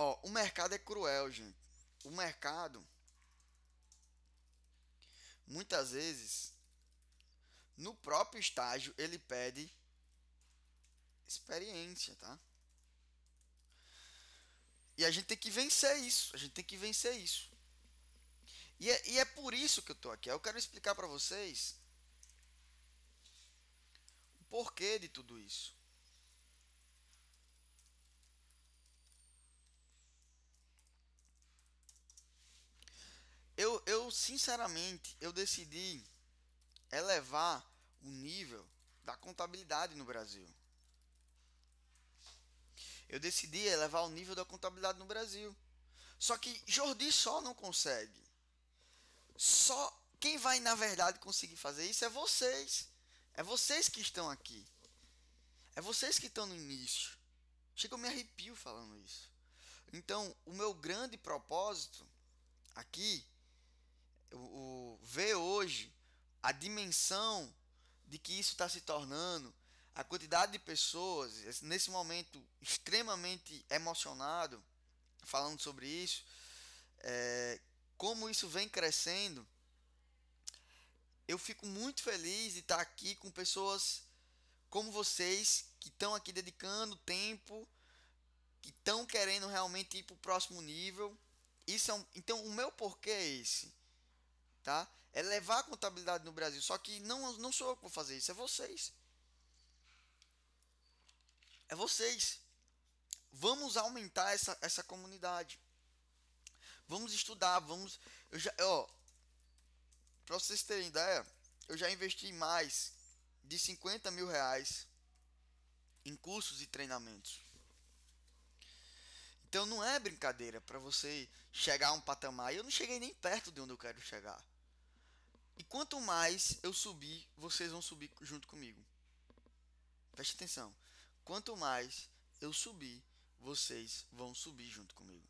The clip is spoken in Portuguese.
Ó, o mercado é cruel, gente. O mercado muitas vezes no próprio estágio ele pede experiência, tá? E a gente tem que vencer isso. A gente tem que vencer isso. E é, e é por isso que eu tô aqui. Eu quero explicar para vocês o porquê de tudo isso. Eu, sinceramente, eu decidi elevar o nível da contabilidade no Brasil. Eu decidi elevar o nível da contabilidade no Brasil. Só que Jordi só não consegue. Só quem vai na verdade conseguir fazer isso é vocês. É vocês que estão aqui. É vocês que estão no início. Chega eu me arrepio falando isso. Então, o meu grande propósito aqui o, ver hoje a dimensão de que isso está se tornando, a quantidade de pessoas nesse momento extremamente emocionado falando sobre isso, é, como isso vem crescendo, eu fico muito feliz de estar aqui com pessoas como vocês que estão aqui dedicando tempo, que estão querendo realmente ir para o próximo nível. Isso é um, então o meu porquê é esse tá? É levar a contabilidade no Brasil. Só que não, não sou eu que vou fazer isso, é vocês. É vocês. Vamos aumentar essa, essa comunidade. Vamos estudar, vamos. Eu já, ó, pra vocês terem ideia, eu já investi mais de 50 mil reais em cursos e treinamentos. Então não é brincadeira para você chegar a um patamar. Eu não cheguei nem perto de onde eu quero chegar. E quanto mais eu subir, vocês vão subir junto comigo. Preste atenção. Quanto mais eu subir, vocês vão subir junto comigo.